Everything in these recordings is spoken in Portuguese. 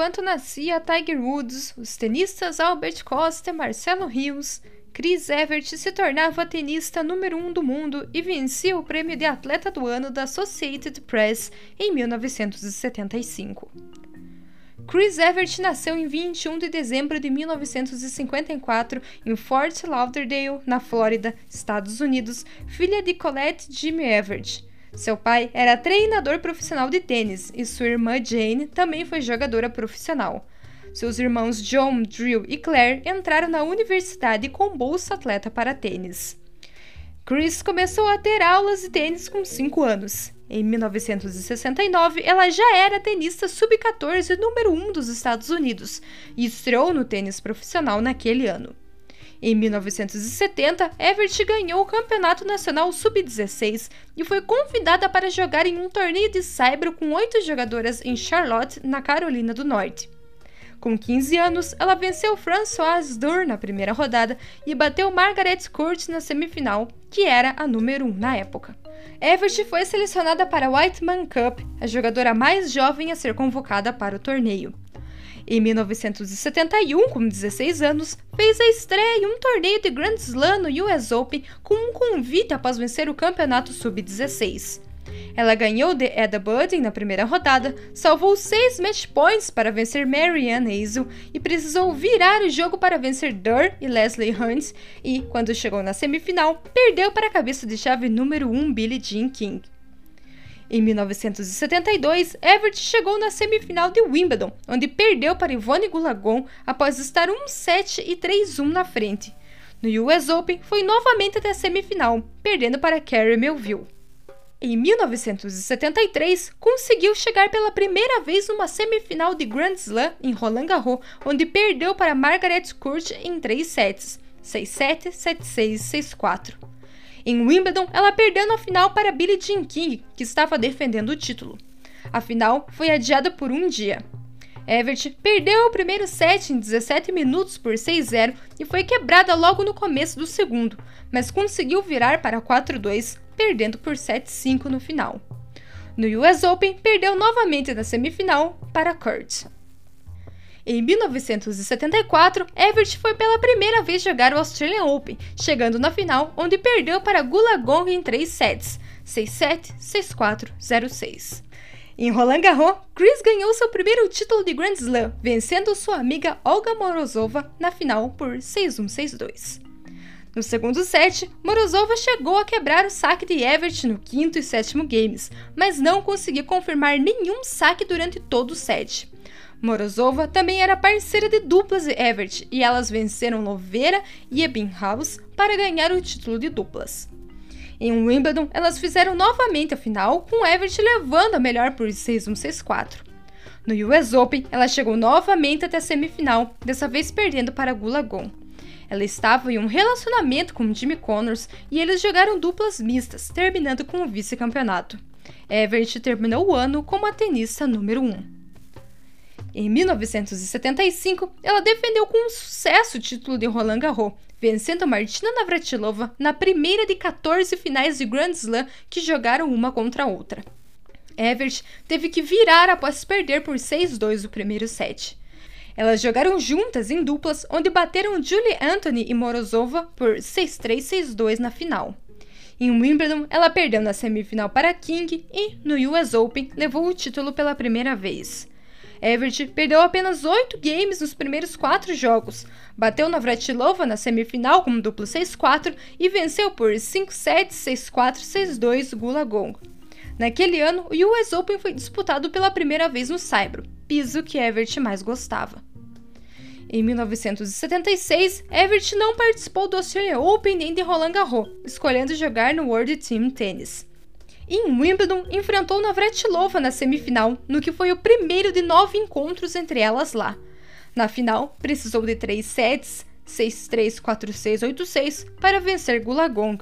enquanto nascia Tiger Woods, os tenistas Albert Costa e Marcelo Rios, Chris Evert se tornava tenista número 1 um do mundo e vencia o prêmio de atleta do ano da Associated Press em 1975. Chris Evert nasceu em 21 de dezembro de 1954 em Fort Lauderdale, na Flórida, Estados Unidos, filha de Colette Jimmy Evert. Seu pai era treinador profissional de tênis e sua irmã Jane também foi jogadora profissional. Seus irmãos John, Drew e Claire entraram na universidade com bolsa atleta para tênis. Chris começou a ter aulas de tênis com 5 anos. Em 1969, ela já era tenista sub-14 número 1 dos Estados Unidos e estreou no tênis profissional naquele ano. Em 1970, Everett ganhou o Campeonato Nacional Sub-16 e foi convidada para jogar em um torneio de saibro com oito jogadoras em Charlotte, na Carolina do Norte. Com 15 anos, ela venceu Françoise Dur na primeira rodada e bateu Margaret Court na semifinal, que era a número 1 na época. Everett foi selecionada para a Whiteman Cup, a jogadora mais jovem a ser convocada para o torneio. Em 1971, com 16 anos, fez a estreia em um torneio de Grand Slam no US Open com um convite após vencer o campeonato sub-16. Ela ganhou de Eda Budding na primeira rodada, salvou seis match points para vencer Marianne Hazel e precisou virar o jogo para vencer Durr e Leslie Hunt e, quando chegou na semifinal, perdeu para a cabeça de chave número 1 Billie Jean King. Em 1972, Everett chegou na semifinal de Wimbledon, onde perdeu para Yvonne Goulagon após estar 1-7 e 3-1 na frente. No US Open, foi novamente até a semifinal, perdendo para Carrie Melville. Em 1973, conseguiu chegar pela primeira vez numa semifinal de Grand Slam em Roland Garros, onde perdeu para Margaret Court em 3 sets, 6-7, 7-6 6-4. Em Wimbledon, ela perdeu na final para Billie Jean King, que estava defendendo o título. A final foi adiada por um dia. Everett perdeu o primeiro set em 17 minutos por 6-0 e foi quebrada logo no começo do segundo, mas conseguiu virar para 4-2, perdendo por 7-5 no final. No US Open, perdeu novamente na semifinal para Kurt. Em 1974, Everett foi pela primeira vez jogar o Australian Open, chegando na final, onde perdeu para Gong em 3 sets, 6-7, 6-4, 0-6. Em Roland Garros, Chris ganhou seu primeiro título de Grand Slam, vencendo sua amiga Olga Morozova na final por 6-1, 6-2. No segundo set, Morozova chegou a quebrar o saque de Everett no quinto e sétimo games, mas não conseguiu confirmar nenhum saque durante todo o set. Morozova também era parceira de duplas de Everett e elas venceram Lovera e Ebbinghaus para ganhar o título de duplas. Em Wimbledon, elas fizeram novamente a final, com Everett levando a melhor por 6-1, 6-4. No US Open, ela chegou novamente até a semifinal, dessa vez perdendo para Gulagon. Ela estava em um relacionamento com Jimmy Connors e eles jogaram duplas mistas, terminando com o vice-campeonato. Everett terminou o ano como a tenista número 1. Em 1975, ela defendeu com sucesso o título de Roland Garros, vencendo Martina Navratilova na primeira de 14 finais de Grand Slam que jogaram uma contra a outra. Everett teve que virar após perder por 6-2 o primeiro set. Elas jogaram juntas em duplas, onde bateram Julie Anthony e Morozova por 6-3 6-2 na final. Em Wimbledon, ela perdeu na semifinal para King e, no US Open, levou o título pela primeira vez. Everett perdeu apenas 8 games nos primeiros 4 jogos, bateu Navratilova na semifinal com um duplo 6-4 e venceu por 5-7, 6-4, 6-2 Gulagong. Naquele ano, o US Open foi disputado pela primeira vez no Saibro, piso que Everett mais gostava. Em 1976, Everett não participou do Australian Open nem de Roland Garros, escolhendo jogar no World Team Tennis. Em Wimbledon, enfrentou Navratilova na semifinal, no que foi o primeiro de nove encontros entre elas lá. Na final, precisou de três sets, 6-3, 4-6, 8-6, para vencer Gulagong.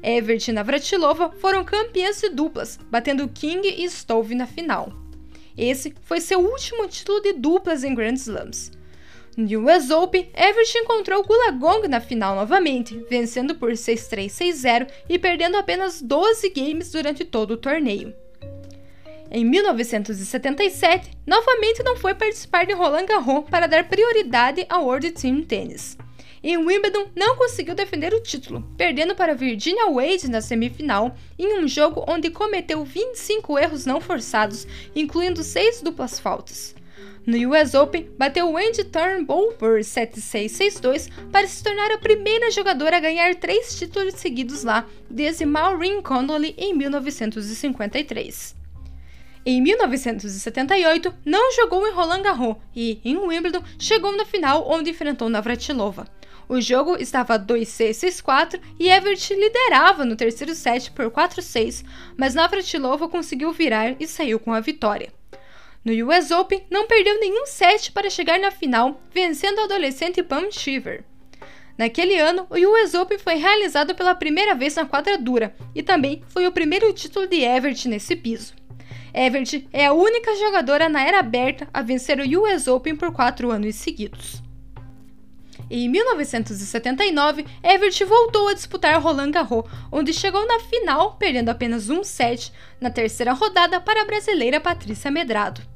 Everett e Navratilova foram campeãs de duplas, batendo King e Stove na final. Esse foi seu último título de duplas em Grand Slams. No US Open, Everett encontrou Gulagong na final novamente, vencendo por 6-3, 6-0 e perdendo apenas 12 games durante todo o torneio. Em 1977, novamente não foi participar de Roland Garros para dar prioridade ao World Team Tennis. Em Wimbledon, não conseguiu defender o título, perdendo para Virginia Wade na semifinal em um jogo onde cometeu 25 erros não forçados, incluindo seis duplas faltas. No US Open, bateu Wendy Turnbull por 7-6-6-2 para se tornar a primeira jogadora a ganhar três títulos seguidos lá, desde Maureen Connolly em 1953. Em 1978, não jogou em Roland Garros e, em Wimbledon, chegou na final onde enfrentou Navratilova. O jogo estava 2-6-6-4 e Everett liderava no terceiro set por 4-6, mas Navratilova conseguiu virar e saiu com a vitória. No US Open, não perdeu nenhum set para chegar na final, vencendo a adolescente Pam Shiver. Naquele ano, o US Open foi realizado pela primeira vez na quadra dura e também foi o primeiro título de Everett nesse piso. Everett é a única jogadora na era aberta a vencer o US Open por quatro anos seguidos. Em 1979, Everett voltou a disputar Roland Garros, onde chegou na final, perdendo apenas um set na terceira rodada para a brasileira Patrícia Medrado.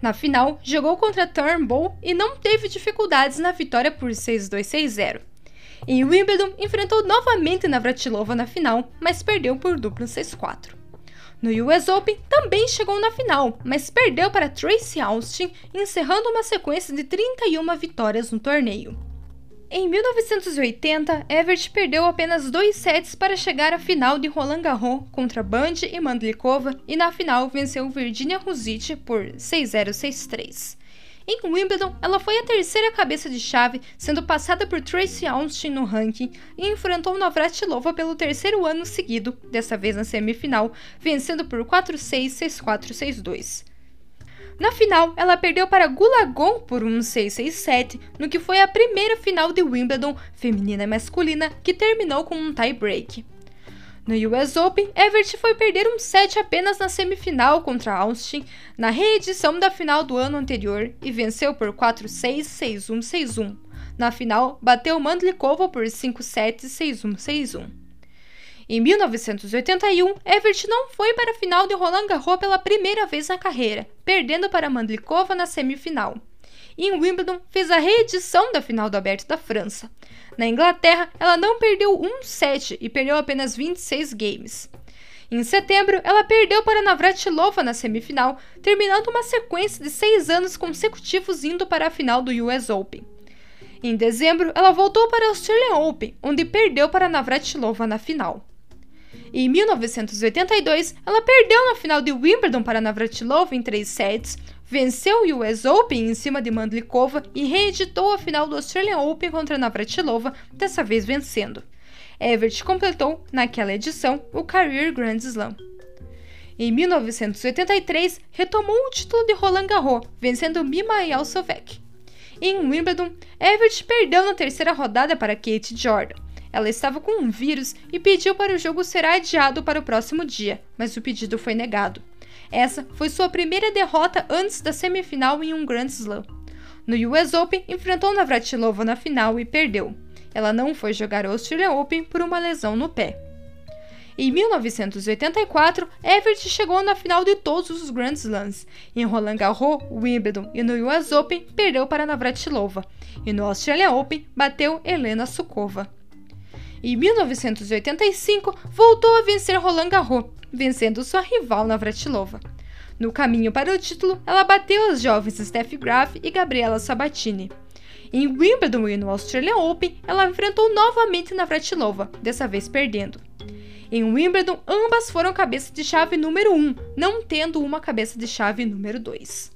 Na final, jogou contra Turnbull e não teve dificuldades na vitória por 6-2-6-0. Em Wimbledon, enfrentou novamente Navratilova na final, mas perdeu por duplo 6-4. No US Open, também chegou na final, mas perdeu para Tracy Austin, encerrando uma sequência de 31 vitórias no torneio. Em 1980, Everett perdeu apenas dois sets para chegar à final de Roland Garros contra Band e Mandlikova e na final venceu Virginia Ruzic por 6-0-6-3. Em Wimbledon, ela foi a terceira cabeça de chave, sendo passada por Tracy Austin no ranking e enfrentou Navratilova pelo terceiro ano seguido, dessa vez na semifinal, vencendo por 4-6, 6-4, 6-2. Na final, ela perdeu para Gulagon por um 6-6-7, no que foi a primeira final de Wimbledon feminina e masculina que terminou com um tie-break. No US Open, Everett foi perder um set apenas na semifinal contra Austin, na reedição da final do ano anterior, e venceu por 4-6, 6-1, 6-1. Na final, bateu Mandlikova por 5-7, 6-1, 6-1. Em 1981, Everett não foi para a final de Roland Garros pela primeira vez na carreira, perdendo para Mandlikova na semifinal. E em Wimbledon, fez a reedição da final do Aberto da França. Na Inglaterra, ela não perdeu um set e perdeu apenas 26 games. Em setembro, ela perdeu para Navratilova na semifinal, terminando uma sequência de seis anos consecutivos indo para a final do US Open. Em dezembro, ela voltou para a Australian Open, onde perdeu para Navratilova na final. Em 1982, ela perdeu na final de Wimbledon para Navratilova em três sets, venceu o US Open em cima de Mandlikova e reeditou a final do Australian Open contra Navratilova, dessa vez vencendo. Everett completou, naquela edição, o Career Grand Slam. Em 1983, retomou o título de Roland Garros, vencendo Mima Yalsovek. Em Wimbledon, Everett perdeu na terceira rodada para Kate Jordan. Ela estava com um vírus e pediu para o jogo ser adiado para o próximo dia, mas o pedido foi negado. Essa foi sua primeira derrota antes da semifinal em um Grand Slam. No US Open, enfrentou Navratilova na final e perdeu. Ela não foi jogar o Australian Open por uma lesão no pé. Em 1984, Everett chegou na final de todos os Grand Slams. Em Roland Garros, Wimbledon e no US Open, perdeu para Navratilova. E no Australian Open, bateu Helena Sukova. Em 1985, voltou a vencer Roland Garros, vencendo sua rival Navratilova. No caminho para o título, ela bateu as jovens Steffi Graf e Gabriela Sabatini. Em Wimbledon e no Australian Open, ela enfrentou novamente Navratilova, dessa vez perdendo. Em Wimbledon, ambas foram cabeça de chave número 1, não tendo uma cabeça de chave número 2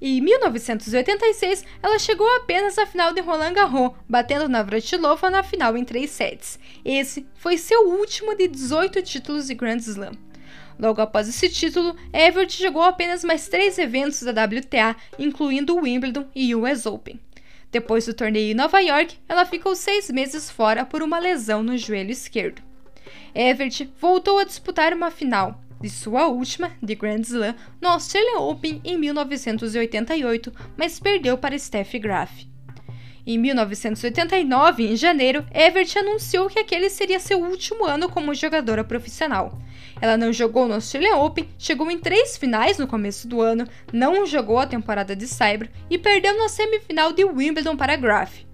e em 1986 ela chegou apenas à final de Roland Garros, batendo Navratilova na final em três sets. Esse foi seu último de 18 títulos de Grand Slam. Logo após esse título, Everett jogou apenas mais três eventos da WTA, incluindo o Wimbledon e o US Open. Depois do torneio em Nova York, ela ficou seis meses fora por uma lesão no joelho esquerdo. Everett voltou a disputar uma final, de sua última, de Grand Slam, no Australian Open em 1988, mas perdeu para Steffi Graf. Em 1989, em janeiro, Everett anunciou que aquele seria seu último ano como jogadora profissional. Ela não jogou no Australian Open, chegou em três finais no começo do ano, não jogou a temporada de Cyber e perdeu na semifinal de Wimbledon para Graf.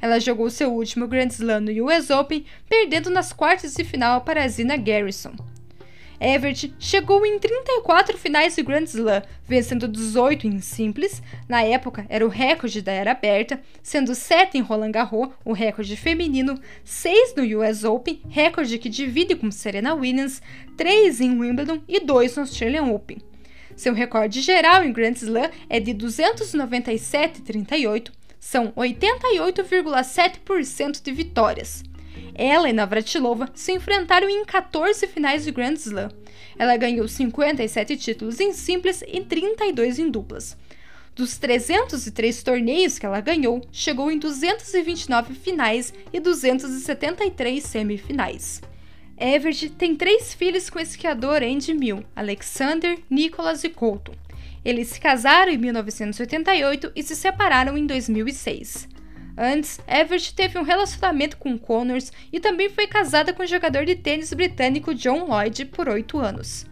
Ela jogou seu último Grand Slam no US Open, perdendo nas quartas de final para Zina Garrison. Everett chegou em 34 finais de Grand Slam, vencendo 18 em simples, na época era o recorde da era aberta, sendo 7 em Roland Garros, o recorde feminino, 6 no US Open, recorde que divide com Serena Williams, 3 em Wimbledon e 2 no Australian Open. Seu recorde geral em Grand Slam é de 297,38, são 88,7% de vitórias. Ela e Navratilova se enfrentaram em 14 finais de Grand Slam. Ela ganhou 57 títulos em simples e 32 em duplas. Dos 303 torneios que ela ganhou, chegou em 229 finais e 273 semifinais. Everett tem três filhos com o esquiador Andy Mill, Alexander, Nicholas e Colton. Eles se casaram em 1988 e se separaram em 2006. Antes, Everett teve um relacionamento com Connors e também foi casada com o jogador de tênis britânico John Lloyd por oito anos.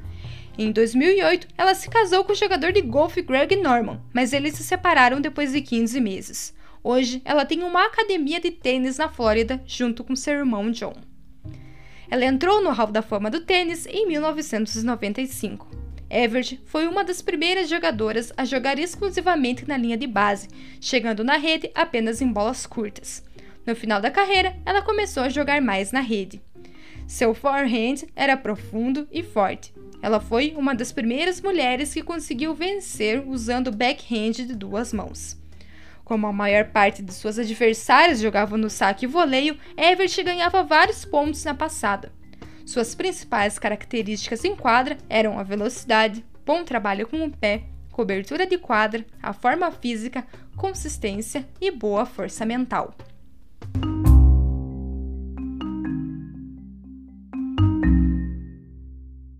Em 2008, ela se casou com o jogador de golfe Greg Norman, mas eles se separaram depois de 15 meses. Hoje, ela tem uma academia de tênis na Flórida junto com seu irmão John. Ela entrou no Hall da Fama do tênis em 1995. Everett foi uma das primeiras jogadoras a jogar exclusivamente na linha de base, chegando na rede apenas em bolas curtas. No final da carreira, ela começou a jogar mais na rede. Seu forehand era profundo e forte. Ela foi uma das primeiras mulheres que conseguiu vencer usando backhand de duas mãos. Como a maior parte de suas adversárias jogavam no saque e voleio, Everett ganhava vários pontos na passada. Suas principais características em quadra eram a velocidade, bom trabalho com o pé, cobertura de quadra, a forma física, consistência e boa força mental.